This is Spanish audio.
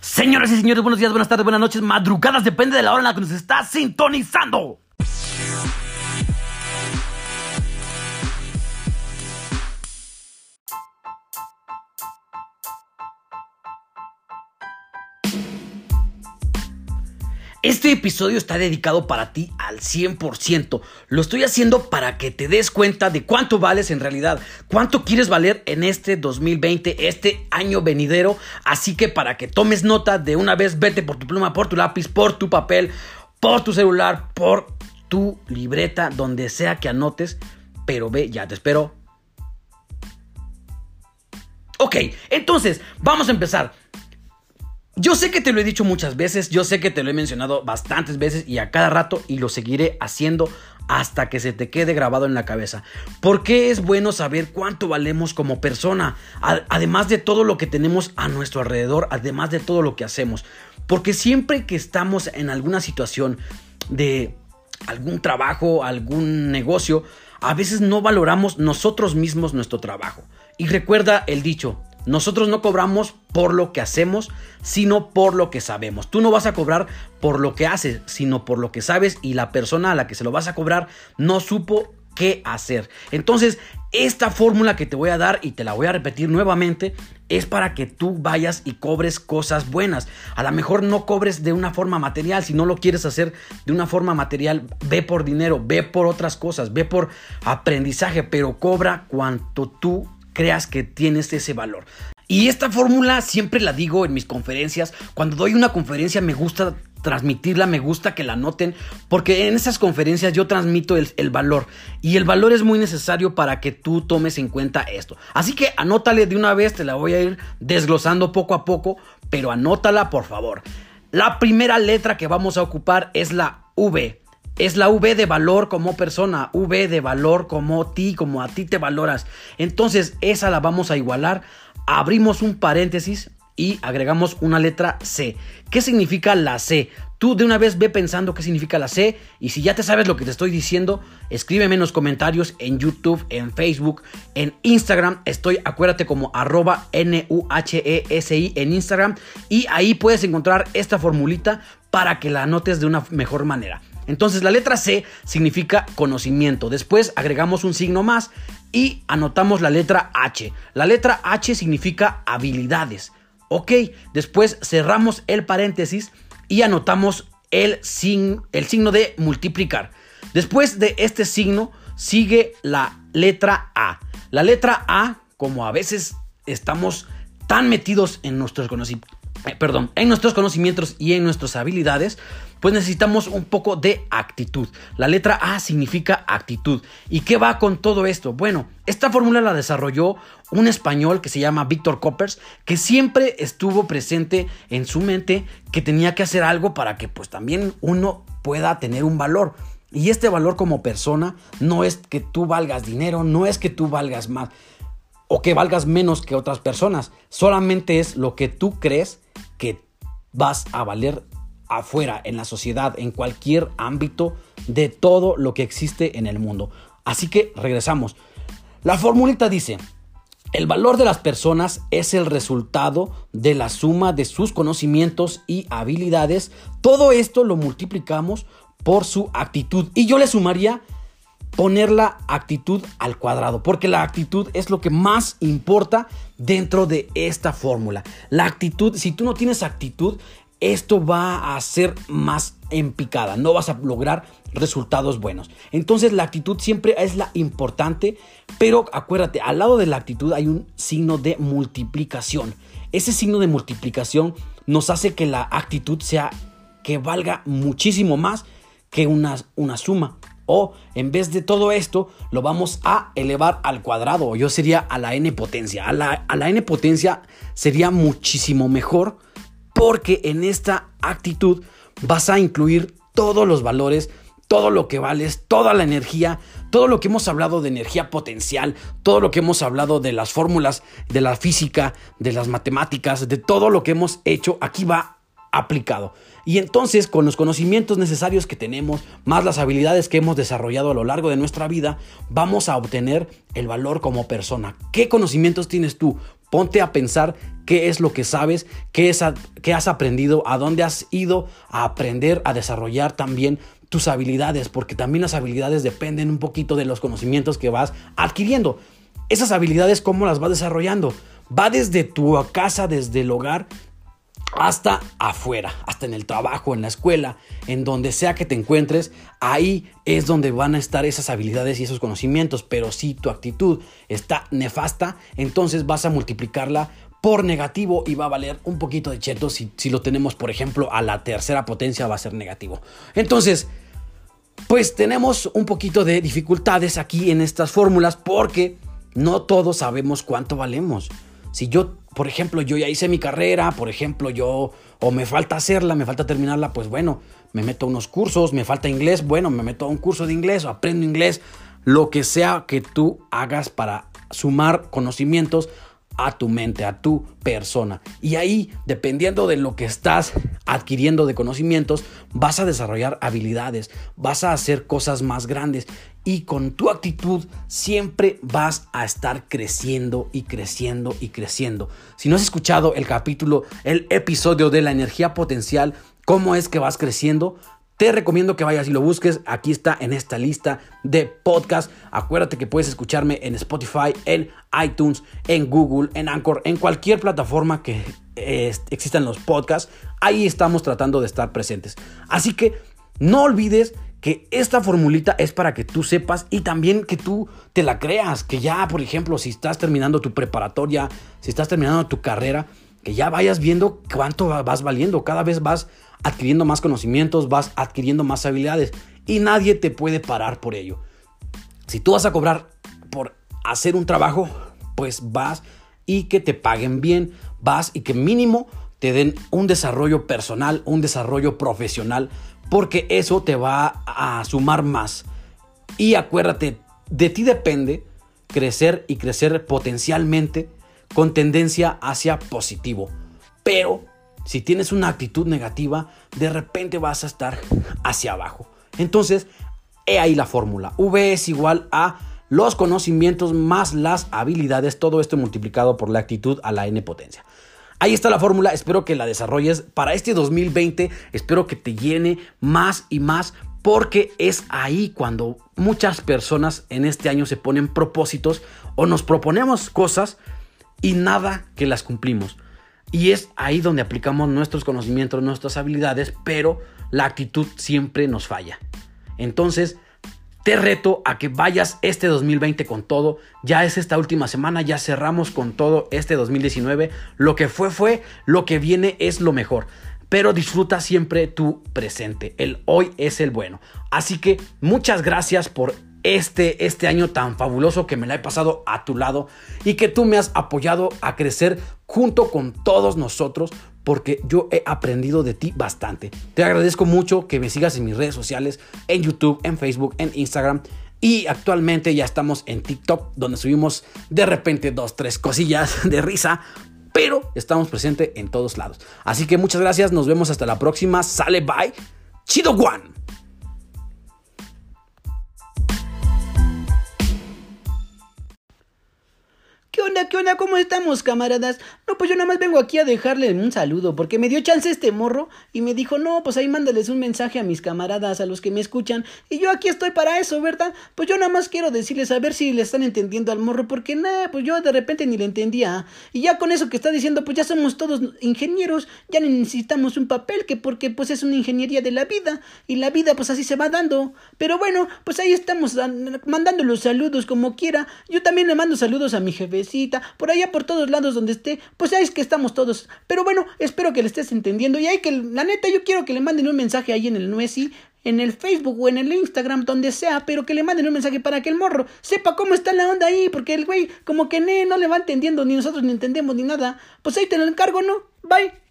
Señoras y señores, buenos días, buenas tardes, buenas noches, madrugadas, depende de la hora en la que nos está sintonizando. Este episodio está dedicado para ti al 100%. Lo estoy haciendo para que te des cuenta de cuánto vales en realidad, cuánto quieres valer en este 2020, este año venidero. Así que para que tomes nota de una vez, vete por tu pluma, por tu lápiz, por tu papel, por tu celular, por tu libreta, donde sea que anotes. Pero ve, ya te espero. Ok, entonces, vamos a empezar. Yo sé que te lo he dicho muchas veces, yo sé que te lo he mencionado bastantes veces y a cada rato y lo seguiré haciendo hasta que se te quede grabado en la cabeza. ¿Por qué es bueno saber cuánto valemos como persona? Además de todo lo que tenemos a nuestro alrededor, además de todo lo que hacemos. Porque siempre que estamos en alguna situación de algún trabajo, algún negocio, a veces no valoramos nosotros mismos nuestro trabajo. Y recuerda el dicho, nosotros no cobramos por lo que hacemos, sino por lo que sabemos. Tú no vas a cobrar por lo que haces, sino por lo que sabes y la persona a la que se lo vas a cobrar no supo qué hacer. Entonces, esta fórmula que te voy a dar y te la voy a repetir nuevamente es para que tú vayas y cobres cosas buenas. A lo mejor no cobres de una forma material, si no lo quieres hacer de una forma material, ve por dinero, ve por otras cosas, ve por aprendizaje, pero cobra cuanto tú creas que tienes ese valor. Y esta fórmula siempre la digo en mis conferencias. Cuando doy una conferencia me gusta transmitirla, me gusta que la noten, porque en esas conferencias yo transmito el, el, valor y el valor es muy necesario para que tú tomes en cuenta esto. Así que anótale de una vez, te la voy a ir desglosando poco a poco, pero anótala por favor. La primera letra que vamos a ocupar es la V. Es la V de valor como persona, V de valor como ti, como a ti te valoras. Entonces esa la vamos a igualar. Abrimos un paréntesis y agregamos una letra C. ¿Qué significa la C? Tú de una vez ve pensando qué significa la C y si ya te sabes lo que te estoy diciendo, escríbeme en los comentarios en YouTube, en Facebook, en Instagram. Estoy, acuérdate, como arroba N-U-H-E-S-I en Instagram y ahí puedes encontrar esta formulita para que la anotes de una mejor manera. Entonces la letra C significa conocimiento. Después agregamos un signo más y anotamos la letra H. La letra H significa habilidades. Ok, después cerramos el paréntesis y anotamos el, signo de multiplicar. Después de este signo sigue la letra A. La letra A, como a veces estamos tan metidos en nuestros conocimientos, perdón, en nuestros conocimientos y en nuestras habilidades, pues necesitamos un poco de actitud. La letra A significa actitud. ¿Y qué va con todo esto? Bueno, esta fórmula la desarrolló un español que se llama Víctor Coppers, que siempre estuvo presente en su mente que tenía que hacer algo para que pues también uno pueda tener un valor. Y este valor como persona no es que tú valgas dinero, no es que tú valgas más o que valgas menos que otras personas. Solamente es lo que tú crees que vas a valer afuera, en la sociedad, en cualquier ámbito de todo lo que existe en el mundo. Así que regresamos. La formulita dice, el valor de las personas es el resultado de la suma de sus conocimientos y habilidades. Todo esto lo multiplicamos por su actitud. Y yo le sumaría poner la actitud al cuadrado, porque la actitud es lo que más importa dentro de esta fórmula. La actitud, si tú no tienes actitud, esto va a ser más en picada, no vas a lograr resultados buenos. Entonces la actitud siempre es la importante, pero acuérdate, al lado de la actitud hay un signo de multiplicación. Ese signo de multiplicación nos hace que la actitud sea que valga muchísimo más que una, una suma. O en vez de todo esto, lo vamos a elevar al cuadrado. Yo sería a la n potencia. A la, a la n potencia sería muchísimo mejor porque en esta actitud vas a incluir todos los valores, todo lo que vales, toda la energía, todo lo que hemos hablado de energía potencial, todo lo que hemos hablado de las fórmulas de la física, de las matemáticas, de todo lo que hemos hecho, aquí va aplicado. Y entonces, con los conocimientos necesarios que tenemos, más las habilidades que hemos desarrollado a lo largo de nuestra vida, vamos a obtener el valor como persona. ¿Qué conocimientos tienes tú? Ponte a pensar qué es lo que sabes, qué, qué has aprendido, a dónde has ido a aprender, a desarrollar también tus habilidades, porque también las habilidades dependen un poquito de los conocimientos que vas adquiriendo. Esas habilidades, ¿cómo las vas desarrollando? Va desde tu casa, desde el hogar, hasta afuera, hasta en el trabajo, en la escuela, en donde sea que te encuentres, ahí es donde van a estar esas habilidades y esos conocimientos. Pero si tu actitud está nefasta, entonces vas a multiplicarla por negativo y va a valer un poquito de cheto. Si, si lo tenemos, por ejemplo, a la tercera potencia, va a ser negativo. Entonces, pues tenemos un poquito de dificultades aquí en estas fórmulas porque no todos sabemos cuánto valemos. Si yo, por ejemplo, yo ya hice mi carrera, por ejemplo, yo, o me falta hacerla, me falta terminarla, pues bueno, me meto a unos cursos, me falta inglés, bueno, me meto a un curso de inglés o aprendo inglés, lo que sea que tú hagas para sumar conocimientos a tu mente, a tu persona. Y ahí, dependiendo de lo que estás adquiriendo de conocimientos, vas a desarrollar habilidades, vas a hacer cosas más grandes y con tu actitud siempre vas a estar creciendo y creciendo y creciendo. Si no has escuchado el capítulo, el episodio de la energía potencial, cómo es que vas creciendo, te recomiendo que vayas y lo busques. Aquí está en esta lista de podcast. Acuérdate que puedes escucharme en Spotify, en iTunes, en Google, en Anchor, en cualquier plataforma que existan los podcasts. Ahí estamos tratando de estar presentes. Así que no olvides que esta formulita es para que tú sepas y también que tú te la creas. Que ya, por ejemplo, si estás terminando tu preparatoria, si estás terminando tu carrera, que ya vayas viendo cuánto vas valiendo. Cada vez vas adquiriendo más conocimientos, vas adquiriendo más habilidades y nadie te puede parar por ello. Si tú vas a cobrar por hacer un trabajo, pues vas y que te paguen bien, vas y que mínimo te den un desarrollo personal, un desarrollo profesional, porque eso te va a sumar más. Y acuérdate, de ti depende crecer y crecer potencialmente con tendencia hacia positivo. Pero si tienes una actitud negativa, de repente vas a estar hacia abajo. Entonces, he ahí la fórmula. V es igual a los conocimientos más las habilidades, todo esto multiplicado por la actitud a la n potencia. Ahí está la fórmula, espero que la desarrolles para este 2020, espero que te llene más y más porque es ahí cuando muchas personas en este año se ponen propósitos o nos proponemos cosas y nada que las cumplimos. Y es ahí donde aplicamos nuestros conocimientos, nuestras habilidades, pero la actitud siempre nos falla. Entonces, te reto a que vayas este 2020 con todo. Ya es esta última semana, ya cerramos con todo este 2019. Lo que fue fue, lo que viene es lo mejor. Pero disfruta siempre tu presente. El hoy es el bueno. Así que muchas gracias por este, este año tan fabuloso que me la he pasado a tu lado y que tú me has apoyado a crecer junto con todos nosotros porque yo he aprendido de ti bastante. Te agradezco mucho que me sigas en mis redes sociales, en YouTube, en Facebook, en Instagram. Y actualmente ya estamos en TikTok, donde subimos de repente dos, tres cosillas de risa, pero estamos presentes en todos lados. Así que muchas gracias, nos vemos hasta la próxima. Sale, bye. Chido One. ¿Qué onda? ¿Qué onda? ¿Cómo estamos, camaradas? No, pues yo nada más vengo aquí a dejarle un saludo, porque me dio chance este morro y me dijo, no, pues ahí mándales un mensaje a mis camaradas, a los que me escuchan, y yo aquí estoy para eso, ¿verdad? Pues yo nada más quiero decirles a ver si le están entendiendo al morro, porque nada, pues yo de repente ni le entendía. Y ya con eso que está diciendo, pues ya somos todos ingenieros, ya necesitamos un papel, que porque pues es una ingeniería de la vida, y la vida pues así se va dando. Pero bueno, pues ahí estamos mandando los saludos como quiera. Yo también le mando saludos a mi jefecita, por allá por todos lados donde esté, pues ya es que estamos todos. Pero bueno, espero que le estés entendiendo. Y hay que, la neta, yo quiero que le manden un mensaje ahí en el Nuesi, en el Facebook o en el Instagram, donde sea, pero que le manden un mensaje para que el morro sepa cómo está la onda ahí, porque el güey, como que no le va entendiendo, ni nosotros ni entendemos ni nada. Pues ahí te lo encargo, ¿no? Bye.